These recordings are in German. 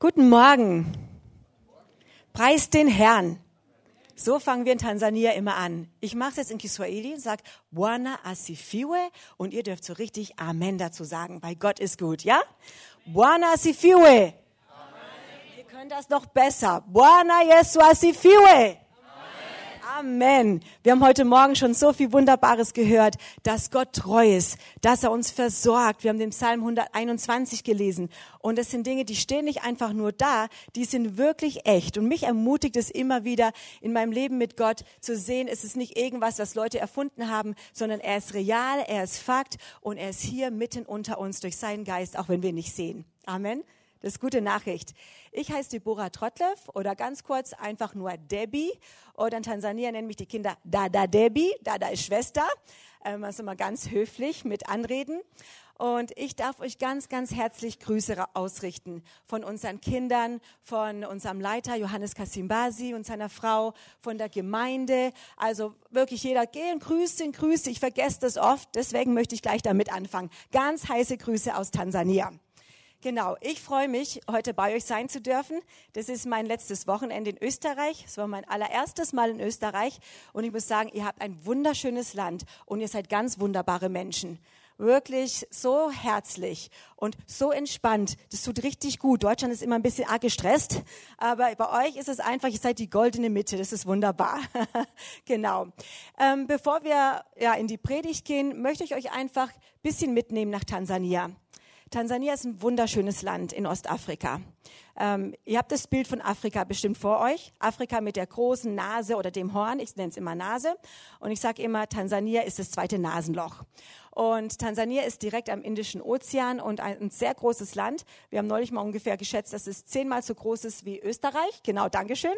Guten Morgen. Preis den Herrn. So fangen wir in Tansania immer an. Ich mache es jetzt in Kiswahili und sage Bwana asifiwe und ihr dürft so richtig Amen dazu sagen, weil Gott ist gut, ja? Bwana asifiwe. Ihr könnt das noch besser. Bwana Yesu asifiwe. Amen. Wir haben heute Morgen schon so viel Wunderbares gehört, dass Gott treu ist, dass er uns versorgt. Wir haben den Psalm 121 gelesen. Und das sind Dinge, die stehen nicht einfach nur da, die sind wirklich echt. Und mich ermutigt es immer wieder in meinem Leben mit Gott zu sehen, es ist nicht irgendwas, was Leute erfunden haben, sondern er ist real, er ist Fakt und er ist hier mitten unter uns durch seinen Geist, auch wenn wir ihn nicht sehen. Amen. Das ist gute Nachricht. Ich heiße Deborah Trotlev oder ganz kurz einfach nur Debbie. Oder in Tansania nennen mich die Kinder Dada Debbie. Dada ist Schwester. Ähm, also mal ganz höflich mit anreden. Und ich darf euch ganz, ganz herzlich Grüße ausrichten von unseren Kindern, von unserem Leiter Johannes Kasimbasi und seiner Frau, von der Gemeinde. Also wirklich jeder, gehen, grüßen, grüße. Ich vergesse das oft, deswegen möchte ich gleich damit anfangen. Ganz heiße Grüße aus Tansania. Genau, ich freue mich, heute bei euch sein zu dürfen. Das ist mein letztes Wochenende in Österreich. Es war mein allererstes Mal in Österreich. Und ich muss sagen, ihr habt ein wunderschönes Land und ihr seid ganz wunderbare Menschen. Wirklich so herzlich und so entspannt. Das tut richtig gut. Deutschland ist immer ein bisschen arg gestresst, aber bei euch ist es einfach, ihr seid die goldene Mitte. Das ist wunderbar. genau. Ähm, bevor wir ja in die Predigt gehen, möchte ich euch einfach ein bisschen mitnehmen nach Tansania. Tansania ist ein wunderschönes Land in Ostafrika. Ähm, ihr habt das Bild von Afrika bestimmt vor euch. Afrika mit der großen Nase oder dem Horn. Ich nenne es immer Nase. Und ich sage immer, Tansania ist das zweite Nasenloch. Und Tansania ist direkt am Indischen Ozean und ein, sehr großes Land. Wir haben neulich mal ungefähr geschätzt, dass es zehnmal so groß ist wie Österreich. Genau, Dankeschön.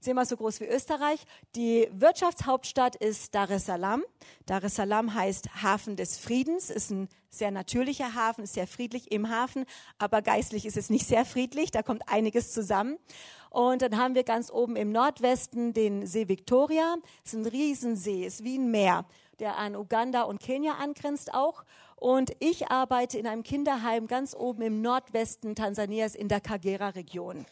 Zehnmal so groß wie Österreich. Die Wirtschaftshauptstadt ist Dar es Salaam. Dar es Salaam heißt Hafen des Friedens, ist ein sehr natürlicher Hafen, ist sehr friedlich im Hafen, aber geistlich ist es nicht sehr friedlich, da kommt einiges zusammen. Und dann haben wir ganz oben im Nordwesten den See Victoria. Das ist ein Riesensee, ist wie ein Meer der an Uganda und Kenia angrenzt auch. Und ich arbeite in einem Kinderheim ganz oben im Nordwesten Tansanias in der Kagera-Region.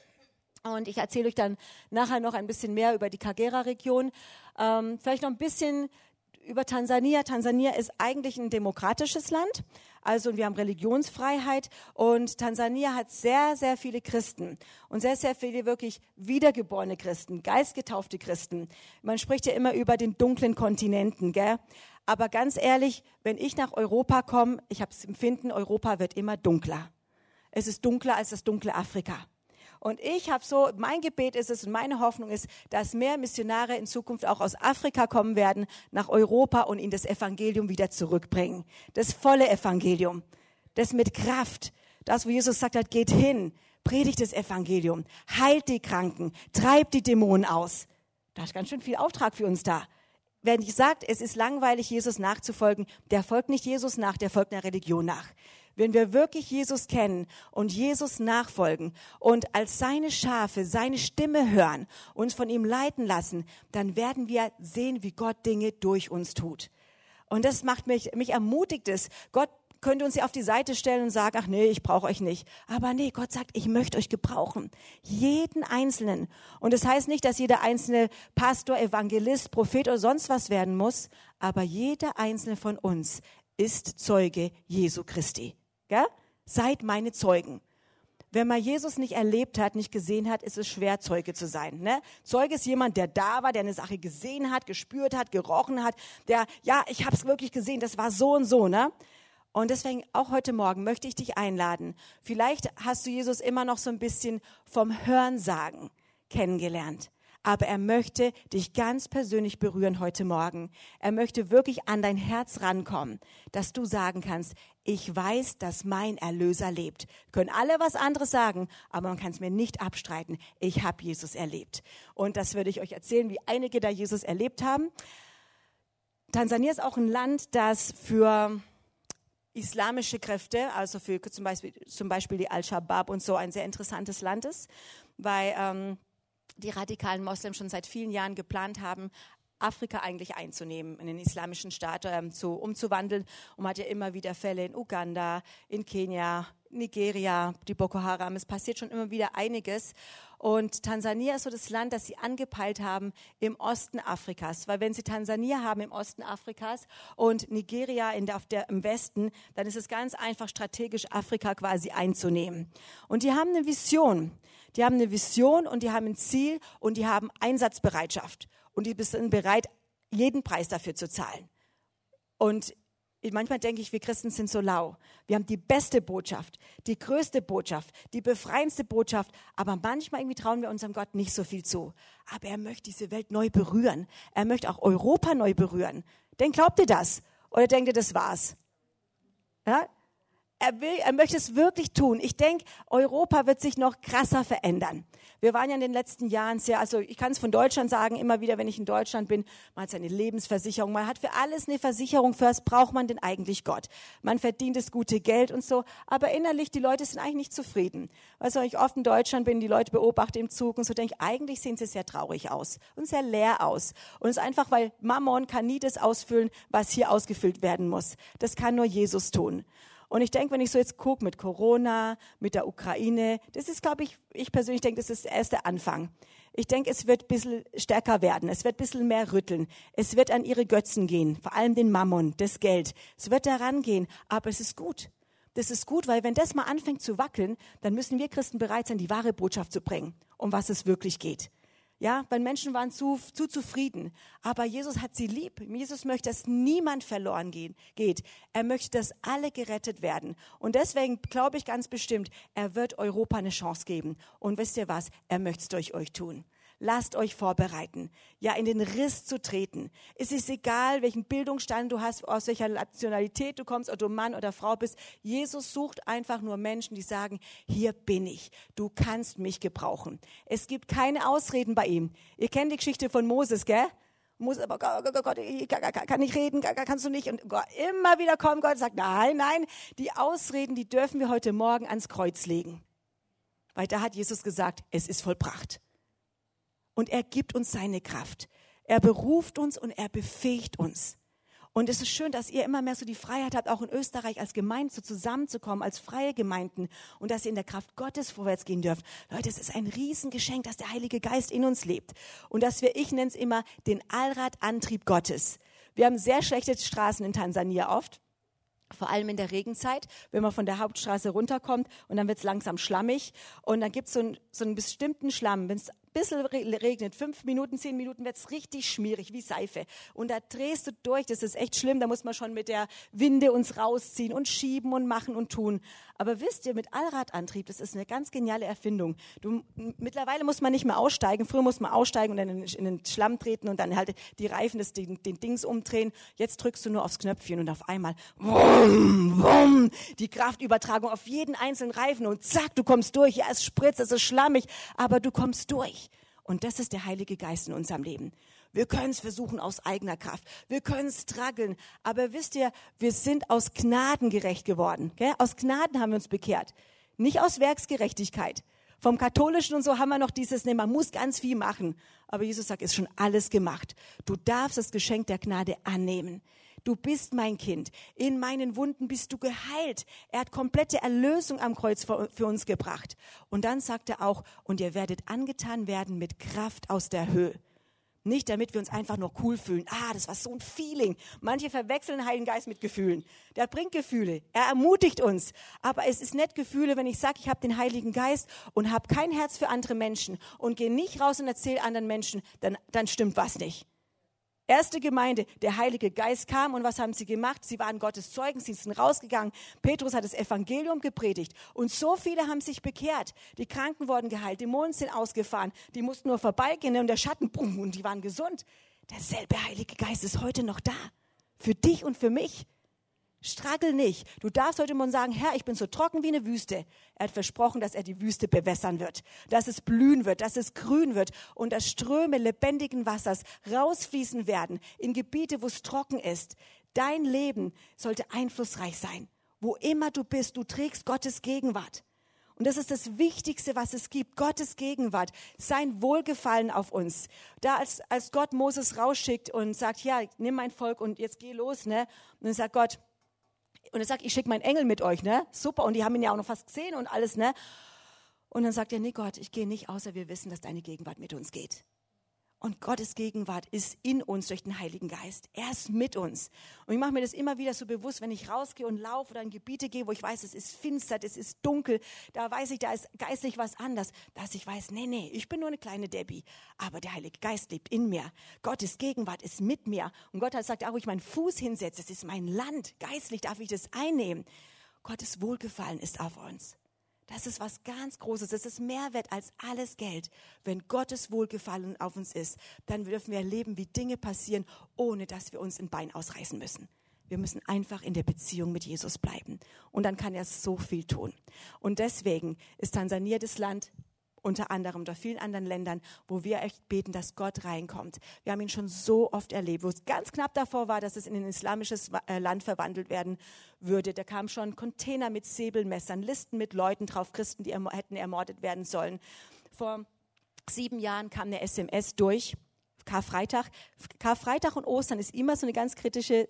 Und ich erzähle euch dann nachher noch ein bisschen mehr über die Kagera-Region. Ähm, vielleicht noch ein bisschen über Tansania. Tansania ist eigentlich ein demokratisches Land. Also wir haben Religionsfreiheit und Tansania hat sehr, sehr viele Christen und sehr, sehr viele wirklich wiedergeborene Christen, geistgetaufte Christen. Man spricht ja immer über den dunklen Kontinenten, gell? Aber ganz ehrlich, wenn ich nach Europa komme, ich habe das Empfinden, Europa wird immer dunkler. Es ist dunkler als das dunkle Afrika. Und ich habe so, mein Gebet ist es und meine Hoffnung ist, dass mehr Missionare in Zukunft auch aus Afrika kommen werden, nach Europa und in das Evangelium wieder zurückbringen. Das volle Evangelium. Das mit Kraft. Das, wo Jesus sagt hat, geht hin, predigt das Evangelium, heilt die Kranken, treibt die Dämonen aus. Da ist ganz schön viel Auftrag für uns da. Wenn ich sagt, es ist langweilig, Jesus nachzufolgen, der folgt nicht Jesus nach, der folgt einer Religion nach wenn wir wirklich Jesus kennen und Jesus nachfolgen und als seine Schafe seine Stimme hören, uns von ihm leiten lassen, dann werden wir sehen, wie Gott Dinge durch uns tut. Und das macht mich, mich ermutigt es. Gott könnte uns ja auf die Seite stellen und sagen, ach nee, ich brauche euch nicht. Aber nee, Gott sagt, ich möchte euch gebrauchen. Jeden Einzelnen. Und das heißt nicht, dass jeder einzelne Pastor, Evangelist, Prophet oder sonst was werden muss, aber jeder einzelne von uns ist Zeuge Jesu Christi. Gell? Seid meine Zeugen. Wenn man Jesus nicht erlebt hat, nicht gesehen hat, ist es schwer, Zeuge zu sein. Ne? Zeuge ist jemand, der da war, der eine Sache gesehen hat, gespürt hat, gerochen hat, der, ja, ich habe es wirklich gesehen, das war so und so. Ne? Und deswegen auch heute Morgen möchte ich dich einladen. Vielleicht hast du Jesus immer noch so ein bisschen vom Hörensagen kennengelernt aber er möchte dich ganz persönlich berühren heute Morgen. Er möchte wirklich an dein Herz rankommen, dass du sagen kannst, ich weiß, dass mein Erlöser lebt. Können alle was anderes sagen, aber man kann es mir nicht abstreiten. Ich habe Jesus erlebt. Und das würde ich euch erzählen, wie einige da Jesus erlebt haben. Tansania ist auch ein Land, das für islamische Kräfte, also für zum Beispiel, zum Beispiel die Al-Shabaab und so, ein sehr interessantes Land ist, weil ähm, die radikalen Moslems schon seit vielen Jahren geplant haben, Afrika eigentlich einzunehmen, in den islamischen Staat ähm, zu, umzuwandeln. Und man hat ja immer wieder Fälle in Uganda, in Kenia, Nigeria, die Boko Haram. Es passiert schon immer wieder einiges. Und Tansania ist so das Land, das sie angepeilt haben im Osten Afrikas. Weil wenn sie Tansania haben im Osten Afrikas und Nigeria in der, der, im Westen, dann ist es ganz einfach strategisch Afrika quasi einzunehmen. Und die haben eine Vision. Die haben eine Vision und die haben ein Ziel und die haben Einsatzbereitschaft. Und die sind bereit, jeden Preis dafür zu zahlen. Und manchmal denke ich, wir Christen sind so lau. Wir haben die beste Botschaft, die größte Botschaft, die befreiendste Botschaft, aber manchmal irgendwie trauen wir unserem Gott nicht so viel zu. Aber er möchte diese Welt neu berühren. Er möchte auch Europa neu berühren. Denn glaubt ihr das? Oder denkt ihr, das war's? Ja? Er will, er möchte es wirklich tun. Ich denke, Europa wird sich noch krasser verändern. Wir waren ja in den letzten Jahren sehr, also ich kann es von Deutschland sagen, immer wieder, wenn ich in Deutschland bin, man hat seine Lebensversicherung, man hat für alles eine Versicherung, für was braucht man denn eigentlich Gott? Man verdient das gute Geld und so, aber innerlich, die Leute sind eigentlich nicht zufrieden. Weißt du, wenn ich oft in Deutschland bin, die Leute beobachte im Zug und so denke ich, eigentlich sehen sie sehr traurig aus und sehr leer aus. Und es ist einfach, weil Mammon kann nie das ausfüllen, was hier ausgefüllt werden muss. Das kann nur Jesus tun. Und ich denke, wenn ich so jetzt gucke mit Corona, mit der Ukraine, das ist, glaube ich, ich persönlich denke, das ist der erste Anfang. Ich denke, es wird ein bisschen stärker werden. Es wird ein bisschen mehr rütteln. Es wird an ihre Götzen gehen, vor allem den Mammon, das Geld. Es wird daran gehen, aber es ist gut. Das ist gut, weil wenn das mal anfängt zu wackeln, dann müssen wir Christen bereit sein, die wahre Botschaft zu bringen, um was es wirklich geht. Ja, weil Menschen waren zu, zu zufrieden. Aber Jesus hat sie lieb. Jesus möchte, dass niemand verloren gehen, geht. Er möchte, dass alle gerettet werden. Und deswegen glaube ich ganz bestimmt, er wird Europa eine Chance geben. Und wisst ihr was? Er möchte es durch euch tun. Lasst euch vorbereiten, ja, in den Riss zu treten. Es ist egal, welchen Bildungsstand du hast, aus welcher Nationalität du kommst, ob du Mann oder Frau bist. Jesus sucht einfach nur Menschen, die sagen, hier bin ich. Du kannst mich gebrauchen. Es gibt keine Ausreden bei ihm. Ihr kennt die Geschichte von Moses, gell? Muss aber Gott, Gott, Gott, ich kann nicht reden, kannst du nicht. Und Gott, immer wieder kommt Gott und sagt, nein, nein, die Ausreden, die dürfen wir heute Morgen ans Kreuz legen. Weil da hat Jesus gesagt, es ist vollbracht und er gibt uns seine Kraft. Er beruft uns und er befähigt uns. Und es ist schön, dass ihr immer mehr so die Freiheit habt, auch in Österreich als Gemeinde so zusammenzukommen, als freie Gemeinden und dass ihr in der Kraft Gottes vorwärts gehen dürft. Leute, es ist ein Riesengeschenk, dass der Heilige Geist in uns lebt und dass wir, ich nenne es immer, den Allradantrieb Gottes. Wir haben sehr schlechte Straßen in Tansania oft vor allem in der Regenzeit, wenn man von der Hauptstraße runterkommt und dann wird es langsam schlammig und dann gibt so es so einen bestimmten Schlamm. Wenn es bisschen regnet, fünf Minuten, zehn Minuten wird es richtig schmierig, wie Seife. Und da drehst du durch, das ist echt schlimm, da muss man schon mit der Winde uns rausziehen und schieben und machen und tun. Aber wisst ihr, mit Allradantrieb, das ist eine ganz geniale Erfindung. Du, mittlerweile muss man nicht mehr aussteigen, früher muss man aussteigen und dann in, in den Schlamm treten und dann halt die Reifen des, den, den Dings umdrehen. Jetzt drückst du nur aufs Knöpfchen und auf einmal, wumm, wumm, die Kraftübertragung auf jeden einzelnen Reifen und zack, du kommst durch. Ja, es spritzt, es ist schlammig, aber du kommst durch. Und das ist der Heilige Geist in unserem Leben. Wir können es versuchen aus eigener Kraft. Wir können strugglen. Aber wisst ihr, wir sind aus Gnaden gerecht geworden. Gell? Aus Gnaden haben wir uns bekehrt. Nicht aus Werksgerechtigkeit. Vom Katholischen und so haben wir noch dieses, nee, man muss ganz viel machen. Aber Jesus sagt, ist schon alles gemacht. Du darfst das Geschenk der Gnade annehmen. Du bist mein Kind. In meinen Wunden bist du geheilt. Er hat komplette Erlösung am Kreuz für uns gebracht. Und dann sagt er auch, und ihr werdet angetan werden mit Kraft aus der Höhe. Nicht, damit wir uns einfach nur cool fühlen. Ah, das war so ein Feeling. Manche verwechseln Heiligen Geist mit Gefühlen. Der bringt Gefühle. Er ermutigt uns. Aber es ist nicht Gefühle, wenn ich sage, ich habe den Heiligen Geist und habe kein Herz für andere Menschen und gehe nicht raus und erzähle anderen Menschen, dann, dann stimmt was nicht. Erste Gemeinde, der Heilige Geist kam und was haben sie gemacht? Sie waren Gottes Zeugen, sie sind rausgegangen. Petrus hat das Evangelium gepredigt und so viele haben sich bekehrt. Die Kranken wurden geheilt, Dämonen sind ausgefahren, die mussten nur vorbeigehen und der Schatten, bumm, und die waren gesund. Derselbe Heilige Geist ist heute noch da. Für dich und für mich. Struggle nicht. Du darfst heute Morgen sagen, Herr, ich bin so trocken wie eine Wüste. Er hat versprochen, dass er die Wüste bewässern wird, dass es blühen wird, dass es grün wird und dass Ströme lebendigen Wassers rausfließen werden in Gebiete, wo es trocken ist. Dein Leben sollte einflussreich sein. Wo immer du bist, du trägst Gottes Gegenwart. Und das ist das Wichtigste, was es gibt. Gottes Gegenwart, sein Wohlgefallen auf uns. Da als, als Gott Moses rausschickt und sagt, ja, nimm mein Volk und jetzt geh los, ne? Und dann sagt Gott, und er sagt, ich schicke meinen Engel mit euch, ne? Super. Und die haben ihn ja auch noch fast gesehen und alles, ne? Und dann sagt er, nee Gott, ich gehe nicht, außer wir wissen, dass deine Gegenwart mit uns geht. Und Gottes Gegenwart ist in uns durch den Heiligen Geist. Er ist mit uns. Und ich mache mir das immer wieder so bewusst, wenn ich rausgehe und laufe oder in Gebiete gehe, wo ich weiß, es ist finster, es ist dunkel, da weiß ich, da ist geistlich was anders, dass ich weiß, nee, nee, ich bin nur eine kleine Debbie, aber der Heilige Geist lebt in mir. Gottes Gegenwart ist mit mir. Und Gott hat gesagt, auch wo ich meinen Fuß hinsetze, das ist mein Land. Geistlich darf ich das einnehmen. Gottes Wohlgefallen ist auf uns. Das ist was ganz Großes. Das ist mehr wert als alles Geld. Wenn Gottes Wohlgefallen auf uns ist, dann dürfen wir erleben, wie Dinge passieren, ohne dass wir uns ein Bein ausreißen müssen. Wir müssen einfach in der Beziehung mit Jesus bleiben. Und dann kann er so viel tun. Und deswegen ist Tansania das Land, unter anderem unter vielen anderen Ländern, wo wir echt beten, dass Gott reinkommt. Wir haben ihn schon so oft erlebt, wo es ganz knapp davor war, dass es in ein islamisches äh, Land verwandelt werden würde. Da kamen schon Container mit Säbelmessern, Listen mit Leuten drauf, Christen, die hätten ermordet werden sollen. Vor sieben Jahren kam eine SMS durch. Karfreitag. Karfreitag und Ostern ist immer so eine ganz kritische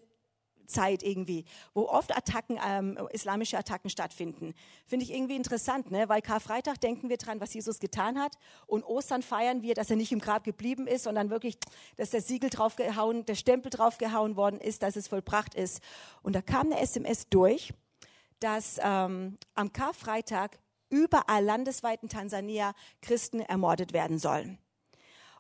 Zeit irgendwie, wo oft Attacken, ähm, islamische Attacken stattfinden. Finde ich irgendwie interessant, ne? weil Karfreitag denken wir dran, was Jesus getan hat und Ostern feiern wir, dass er nicht im Grab geblieben ist, sondern wirklich, dass der Siegel draufgehauen, der Stempel draufgehauen worden ist, dass es vollbracht ist. Und da kam eine SMS durch, dass ähm, am Karfreitag überall landesweit in Tansania Christen ermordet werden sollen.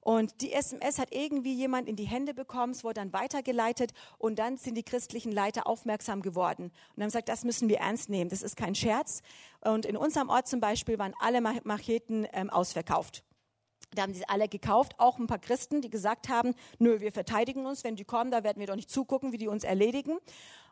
Und die SMS hat irgendwie jemand in die Hände bekommen, es wurde dann weitergeleitet und dann sind die christlichen Leiter aufmerksam geworden und haben gesagt, das müssen wir ernst nehmen, das ist kein Scherz. Und in unserem Ort zum Beispiel waren alle Macheten ähm, ausverkauft. Da haben sie alle gekauft, auch ein paar Christen, die gesagt haben, nö, wir verteidigen uns, wenn die kommen, da werden wir doch nicht zugucken, wie die uns erledigen.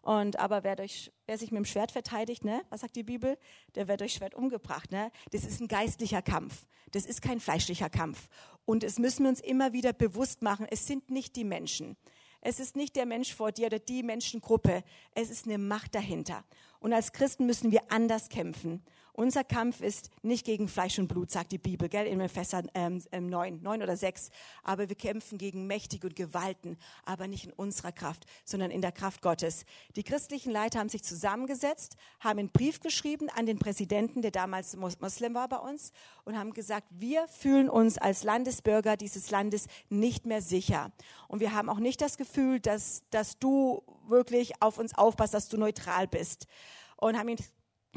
Und aber wer, durch, wer sich mit dem Schwert verteidigt, ne, was sagt die Bibel? Der wird durch Schwert umgebracht. Ne? Das ist ein geistlicher Kampf. Das ist kein fleischlicher Kampf. Und es müssen wir uns immer wieder bewusst machen. Es sind nicht die Menschen. Es ist nicht der Mensch vor dir oder die Menschengruppe. Es ist eine Macht dahinter. Und als Christen müssen wir anders kämpfen. Unser Kampf ist nicht gegen Fleisch und Blut, sagt die Bibel, gell, in Epheser ähm, 9, ähm, 9 oder 6. Aber wir kämpfen gegen Mächtige und Gewalten, aber nicht in unserer Kraft, sondern in der Kraft Gottes. Die christlichen Leiter haben sich zusammengesetzt, haben einen Brief geschrieben an den Präsidenten, der damals Moslem war bei uns, und haben gesagt, wir fühlen uns als Landesbürger dieses Landes nicht mehr sicher. Und wir haben auch nicht das Gefühl, dass, dass du wirklich auf uns aufpasst, dass du neutral bist. Und haben ihn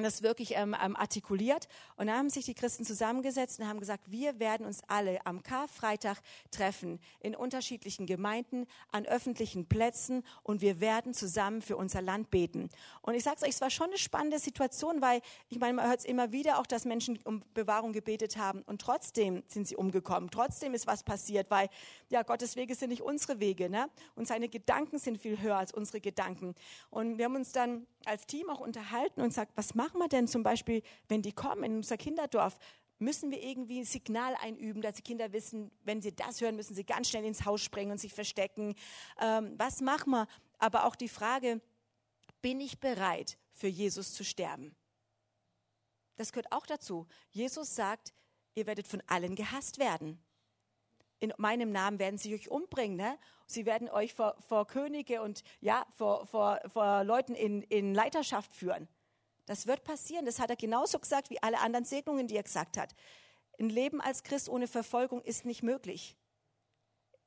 das wirklich ähm, ähm, artikuliert. Und dann haben sich die Christen zusammengesetzt und haben gesagt, wir werden uns alle am Karfreitag treffen in unterschiedlichen Gemeinden, an öffentlichen Plätzen und wir werden zusammen für unser Land beten. Und ich sage euch, es war schon eine spannende Situation, weil ich meine, man hört es immer wieder auch, dass Menschen um Bewahrung gebetet haben und trotzdem sind sie umgekommen. Trotzdem ist was passiert, weil ja Gottes Wege sind nicht unsere Wege, ne? Und seine Gedanken sind viel höher als unsere Gedanken. Und wir haben uns dann als Team auch unterhalten und sagt, was machen wir denn zum Beispiel, wenn die kommen in unser Kinderdorf? Müssen wir irgendwie ein Signal einüben, dass die Kinder wissen, wenn sie das hören, müssen sie ganz schnell ins Haus springen und sich verstecken? Ähm, was machen wir? Aber auch die Frage, bin ich bereit, für Jesus zu sterben? Das gehört auch dazu. Jesus sagt, ihr werdet von allen gehasst werden in meinem Namen werden sie euch umbringen. Ne? Sie werden euch vor, vor Könige und ja, vor, vor, vor Leuten in, in Leiterschaft führen. Das wird passieren. Das hat er genauso gesagt wie alle anderen Segnungen, die er gesagt hat. Ein Leben als Christ ohne Verfolgung ist nicht möglich.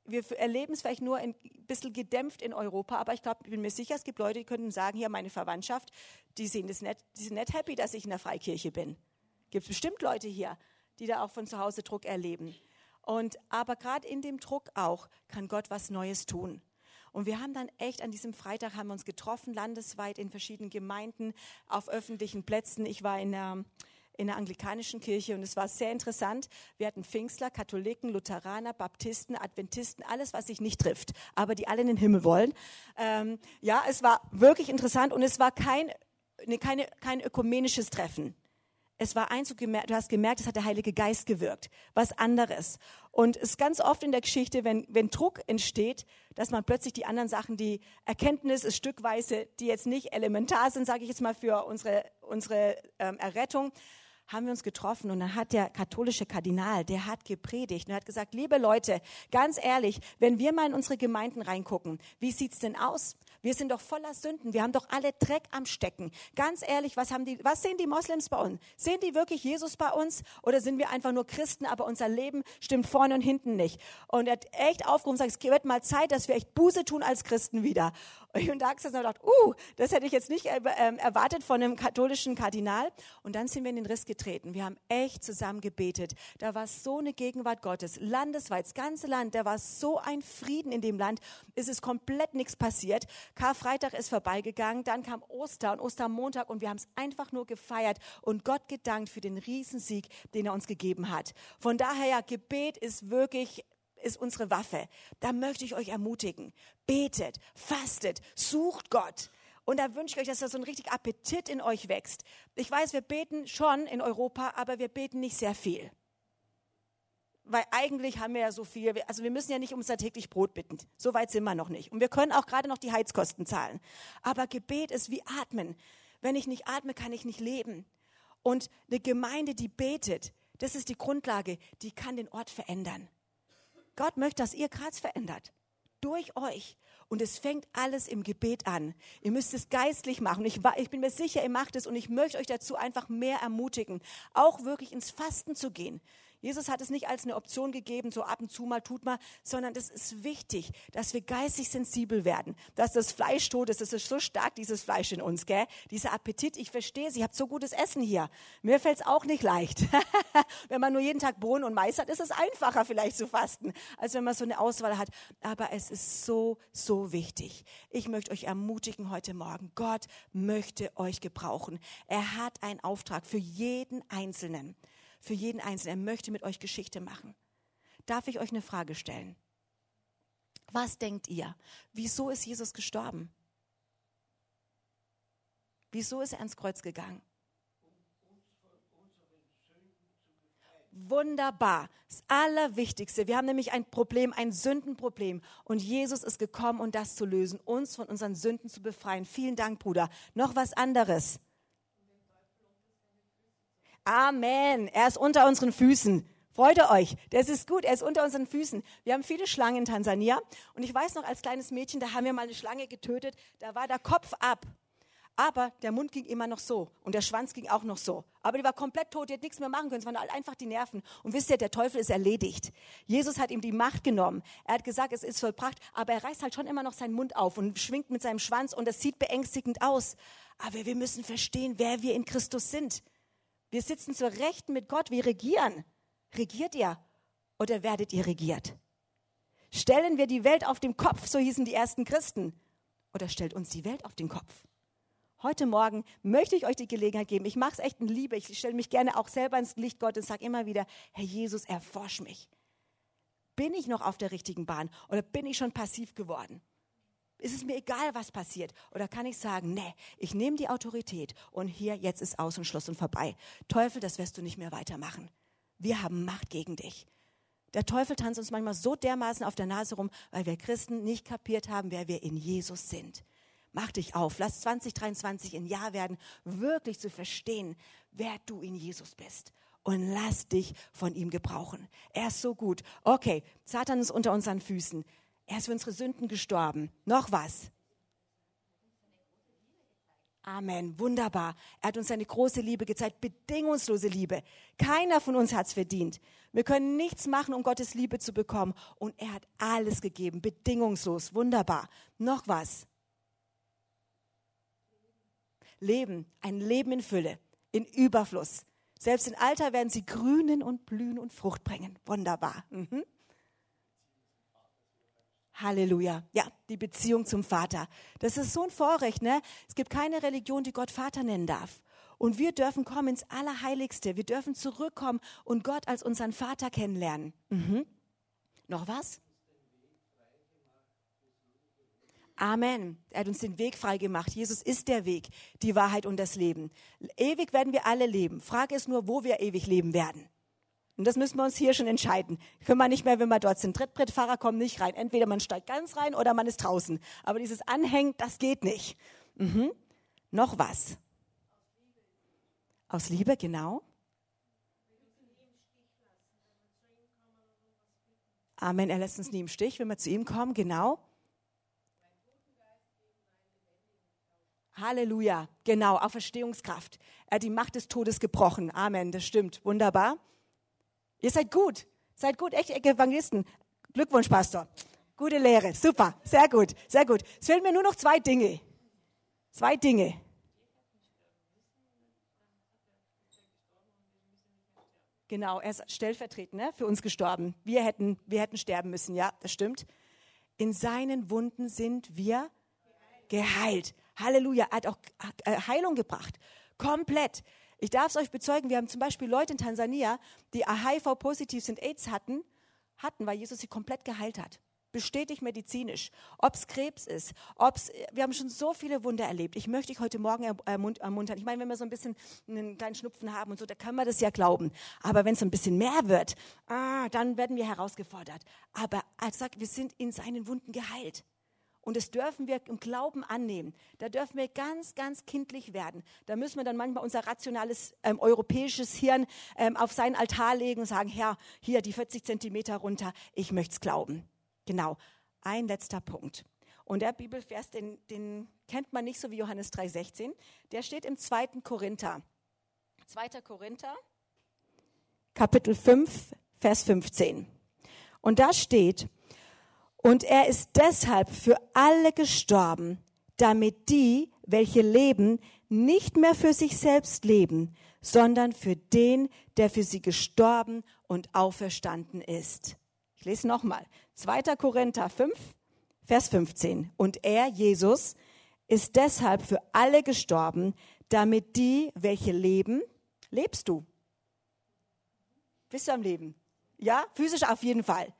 Wir erleben es vielleicht nur ein bisschen gedämpft in Europa, aber ich glaube, ich bin mir sicher, es gibt Leute, die könnten sagen, hier meine Verwandtschaft, die sehen das nicht, die sind nicht happy, dass ich in der Freikirche bin. Gibt bestimmt Leute hier, die da auch von zu Hause Druck erleben. Und, aber gerade in dem Druck auch kann Gott was Neues tun. Und wir haben dann echt an diesem Freitag haben wir uns getroffen, landesweit in verschiedenen Gemeinden, auf öffentlichen Plätzen. Ich war in der, in der anglikanischen Kirche und es war sehr interessant. Wir hatten Pfingstler, Katholiken, Lutheraner, Baptisten, Adventisten, alles, was sich nicht trifft, aber die alle in den Himmel wollen. Ähm, ja, es war wirklich interessant und es war kein, ne, keine, kein ökumenisches Treffen. Es war eins, du hast gemerkt, es hat der Heilige Geist gewirkt. Was anderes. Und es ist ganz oft in der Geschichte, wenn, wenn Druck entsteht, dass man plötzlich die anderen Sachen, die Erkenntnis ist stückweise, die jetzt nicht elementar sind, sage ich jetzt mal für unsere, unsere ähm, Errettung, haben wir uns getroffen und dann hat der katholische Kardinal, der hat gepredigt und hat gesagt, liebe Leute, ganz ehrlich, wenn wir mal in unsere Gemeinden reingucken, wie sieht's denn aus? Wir sind doch voller Sünden. Wir haben doch alle Dreck am Stecken. Ganz ehrlich, was haben die, was sehen die Moslems bei uns? Sehen die wirklich Jesus bei uns? Oder sind wir einfach nur Christen, aber unser Leben stimmt vorne und hinten nicht? Und er hat echt aufgerufen und gesagt, es wird mal Zeit, dass wir echt Buße tun als Christen wieder. Und da habe ich gedacht, uh, das hätte ich jetzt nicht äh, ähm, erwartet von einem katholischen Kardinal. Und dann sind wir in den Riss getreten. Wir haben echt zusammen gebetet. Da war so eine Gegenwart Gottes. Landesweit, das ganze Land, da war so ein Frieden in dem Land. Es ist komplett nichts passiert. Karfreitag ist vorbeigegangen, dann kam Ostern, Ostermontag und wir haben es einfach nur gefeiert und Gott gedankt für den Riesensieg, den er uns gegeben hat. Von daher, ja, Gebet ist wirklich ist unsere Waffe. Da möchte ich euch ermutigen. Betet, fastet, sucht Gott. Und da wünsche ich euch, dass da so ein richtig Appetit in euch wächst. Ich weiß, wir beten schon in Europa, aber wir beten nicht sehr viel weil eigentlich haben wir ja so viel, also wir müssen ja nicht um unser täglich Brot bitten. So weit sind wir noch nicht. Und wir können auch gerade noch die Heizkosten zahlen. Aber Gebet ist wie Atmen. Wenn ich nicht atme, kann ich nicht leben. Und eine Gemeinde, die betet, das ist die Grundlage, die kann den Ort verändern. Gott möchte, dass ihr Graz verändert. Durch euch. Und es fängt alles im Gebet an. Ihr müsst es geistlich machen. Ich, ich bin mir sicher, ihr macht es und ich möchte euch dazu einfach mehr ermutigen, auch wirklich ins Fasten zu gehen. Jesus hat es nicht als eine Option gegeben, so ab und zu mal tut mal, sondern es ist wichtig, dass wir geistig sensibel werden, dass das Fleisch tot ist. Das ist so stark, dieses Fleisch in uns, gell? Dieser Appetit. Ich verstehe, Sie habt so gutes Essen hier. Mir fällt es auch nicht leicht. wenn man nur jeden Tag Bohnen und Mais hat, ist es einfacher vielleicht zu fasten, als wenn man so eine Auswahl hat. Aber es ist so, so wichtig. Ich möchte euch ermutigen heute Morgen. Gott möchte euch gebrauchen. Er hat einen Auftrag für jeden Einzelnen für jeden Einzelnen. Er möchte mit euch Geschichte machen. Darf ich euch eine Frage stellen? Was denkt ihr? Wieso ist Jesus gestorben? Wieso ist er ans Kreuz gegangen? Wunderbar. Das Allerwichtigste. Wir haben nämlich ein Problem, ein Sündenproblem. Und Jesus ist gekommen, um das zu lösen, uns von unseren Sünden zu befreien. Vielen Dank, Bruder. Noch was anderes. Amen. Er ist unter unseren Füßen. Freut euch? Das ist gut. Er ist unter unseren Füßen. Wir haben viele Schlangen in Tansania. Und ich weiß noch, als kleines Mädchen, da haben wir mal eine Schlange getötet. Da war der Kopf ab. Aber der Mund ging immer noch so und der Schwanz ging auch noch so. Aber die war komplett tot, die hat nichts mehr machen können. Es waren einfach die Nerven. Und wisst ihr, der Teufel ist erledigt. Jesus hat ihm die Macht genommen. Er hat gesagt, es ist vollbracht, aber er reißt halt schon immer noch seinen Mund auf und schwingt mit seinem Schwanz und das sieht beängstigend aus. Aber wir müssen verstehen, wer wir in Christus sind. Wir sitzen zur Rechten mit Gott, wir regieren. Regiert ihr oder werdet ihr regiert? Stellen wir die Welt auf den Kopf, so hießen die ersten Christen, oder stellt uns die Welt auf den Kopf? Heute Morgen möchte ich euch die Gelegenheit geben. Ich mache es echt in Liebe. Ich stelle mich gerne auch selber ins Licht Gottes und sage immer wieder, Herr Jesus, erforsch mich. Bin ich noch auf der richtigen Bahn oder bin ich schon passiv geworden? Ist es mir egal, was passiert? Oder kann ich sagen, nee, ich nehme die Autorität und hier, jetzt ist aus und Schluss und vorbei. Teufel, das wirst du nicht mehr weitermachen. Wir haben Macht gegen dich. Der Teufel tanzt uns manchmal so dermaßen auf der Nase rum, weil wir Christen nicht kapiert haben, wer wir in Jesus sind. Mach dich auf. Lass 2023 ein Jahr werden, wirklich zu verstehen, wer du in Jesus bist. Und lass dich von ihm gebrauchen. Er ist so gut. Okay, Satan ist unter unseren Füßen. Er ist für unsere Sünden gestorben. Noch was? Amen. Wunderbar. Er hat uns seine große Liebe gezeigt, bedingungslose Liebe. Keiner von uns hat es verdient. Wir können nichts machen, um Gottes Liebe zu bekommen. Und er hat alles gegeben, bedingungslos. Wunderbar. Noch was? Leben, ein Leben in Fülle, in Überfluss. Selbst im Alter werden sie grünen und blühen und Frucht bringen. Wunderbar. Mhm. Halleluja. Ja, die Beziehung zum Vater. Das ist so ein Vorrecht, ne? Es gibt keine Religion, die Gott Vater nennen darf. Und wir dürfen kommen ins Allerheiligste. Wir dürfen zurückkommen und Gott als unseren Vater kennenlernen. Mhm. Noch was? Amen. Er hat uns den Weg frei gemacht. Jesus ist der Weg, die Wahrheit und das Leben. Ewig werden wir alle leben. Frage ist nur, wo wir ewig leben werden. Und das müssen wir uns hier schon entscheiden. Können wir nicht mehr, wenn wir dort sind. Trittbrettfahrer kommen nicht rein. Entweder man steigt ganz rein oder man ist draußen. Aber dieses Anhängen, das geht nicht. Mhm. Noch was? Aus Liebe, genau. Amen, er lässt uns nie im Stich, wenn wir zu ihm kommen, genau. Halleluja, genau, Auferstehungskraft. Er hat die Macht des Todes gebrochen. Amen, das stimmt, wunderbar. Ihr seid gut. Seid gut, echt Evangelisten. Glückwunsch, Pastor. Gute Lehre. Super. Sehr gut. Sehr gut. Es fehlen mir nur noch zwei Dinge. Zwei Dinge. Genau, er ist stellvertretend ne, für uns gestorben. Wir hätten, wir hätten sterben müssen, ja, das stimmt. In seinen Wunden sind wir geheilt. Halleluja. Er hat auch äh, Heilung gebracht. Komplett. Ich darf es euch bezeugen, wir haben zum Beispiel Leute in Tansania, die HIV-positiv sind, AIDS hatten, hatten, weil Jesus sie komplett geheilt hat bestätigt medizinisch, ob es Krebs ist, ob es, wir haben schon so viele Wunder erlebt. Ich möchte dich heute Morgen ermuntern. Ich meine, wenn wir so ein bisschen einen kleinen Schnupfen haben und so, da kann man das ja glauben. Aber wenn es ein bisschen mehr wird, ah, dann werden wir herausgefordert. Aber er sagt, wir sind in seinen Wunden geheilt. Und das dürfen wir im Glauben annehmen. Da dürfen wir ganz, ganz kindlich werden. Da müssen wir dann manchmal unser rationales ähm, europäisches Hirn ähm, auf seinen Altar legen und sagen, Herr, hier die 40 Zentimeter runter, ich möchte es glauben. Genau, ein letzter Punkt. Und der Bibelvers, den, den kennt man nicht so wie Johannes 3,16, der steht im 2. Korinther. 2. Korinther, Kapitel 5, Vers 15. Und da steht, und er ist deshalb für alle gestorben, damit die, welche leben, nicht mehr für sich selbst leben, sondern für den, der für sie gestorben und auferstanden ist. Ich lese nochmal. 2. Korinther 5, Vers 15. Und er, Jesus, ist deshalb für alle gestorben, damit die, welche leben, lebst du? Bist du am Leben? Ja, physisch auf jeden Fall.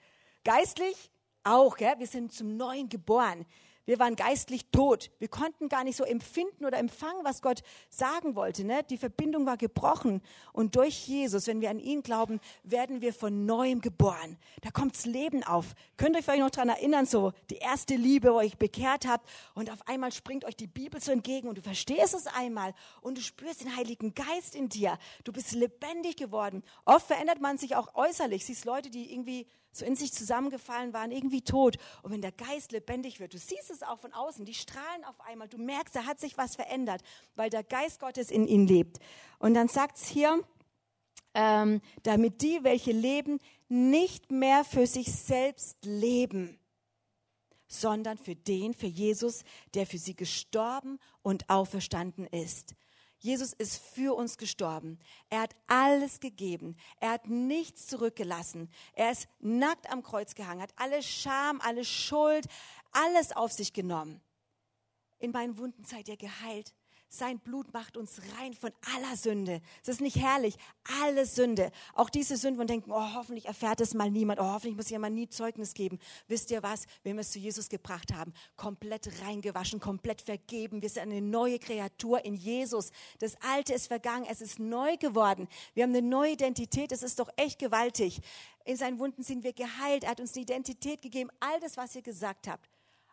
Geistlich auch, gell? wir sind zum Neuen geboren. Wir waren geistlich tot. Wir konnten gar nicht so empfinden oder empfangen, was Gott sagen wollte. Ne? Die Verbindung war gebrochen. Und durch Jesus, wenn wir an ihn glauben, werden wir von neuem geboren. Da kommt's Leben auf. Könnt ihr euch vielleicht noch dran erinnern, so die erste Liebe, wo ihr euch bekehrt habt und auf einmal springt euch die Bibel so entgegen und du verstehst es einmal und du spürst den Heiligen Geist in dir. Du bist lebendig geworden. Oft verändert man sich auch äußerlich. Siehst Leute, die irgendwie so in sich zusammengefallen waren, irgendwie tot. Und wenn der Geist lebendig wird, du siehst es auch von außen, die strahlen auf einmal, du merkst, da hat sich was verändert, weil der Geist Gottes in ihnen lebt. Und dann sagt es hier, ähm, damit die, welche leben, nicht mehr für sich selbst leben, sondern für den, für Jesus, der für sie gestorben und auferstanden ist. Jesus ist für uns gestorben. Er hat alles gegeben. Er hat nichts zurückgelassen. Er ist nackt am Kreuz gehangen, hat alle Scham, alle Schuld, alles auf sich genommen. In meinen Wunden seid ihr geheilt. Sein Blut macht uns rein von aller Sünde. Es ist nicht herrlich. Alle Sünde. Auch diese wo wir denken, oh, hoffentlich erfährt es mal niemand. Oh, hoffentlich muss jemand nie Zeugnis geben. Wisst ihr was? Wenn wir es zu Jesus gebracht haben, komplett reingewaschen, komplett vergeben. Wir sind eine neue Kreatur in Jesus. Das Alte ist vergangen. Es ist neu geworden. Wir haben eine neue Identität. Es ist doch echt gewaltig. In seinen Wunden sind wir geheilt. Er hat uns eine Identität gegeben. All das, was ihr gesagt habt.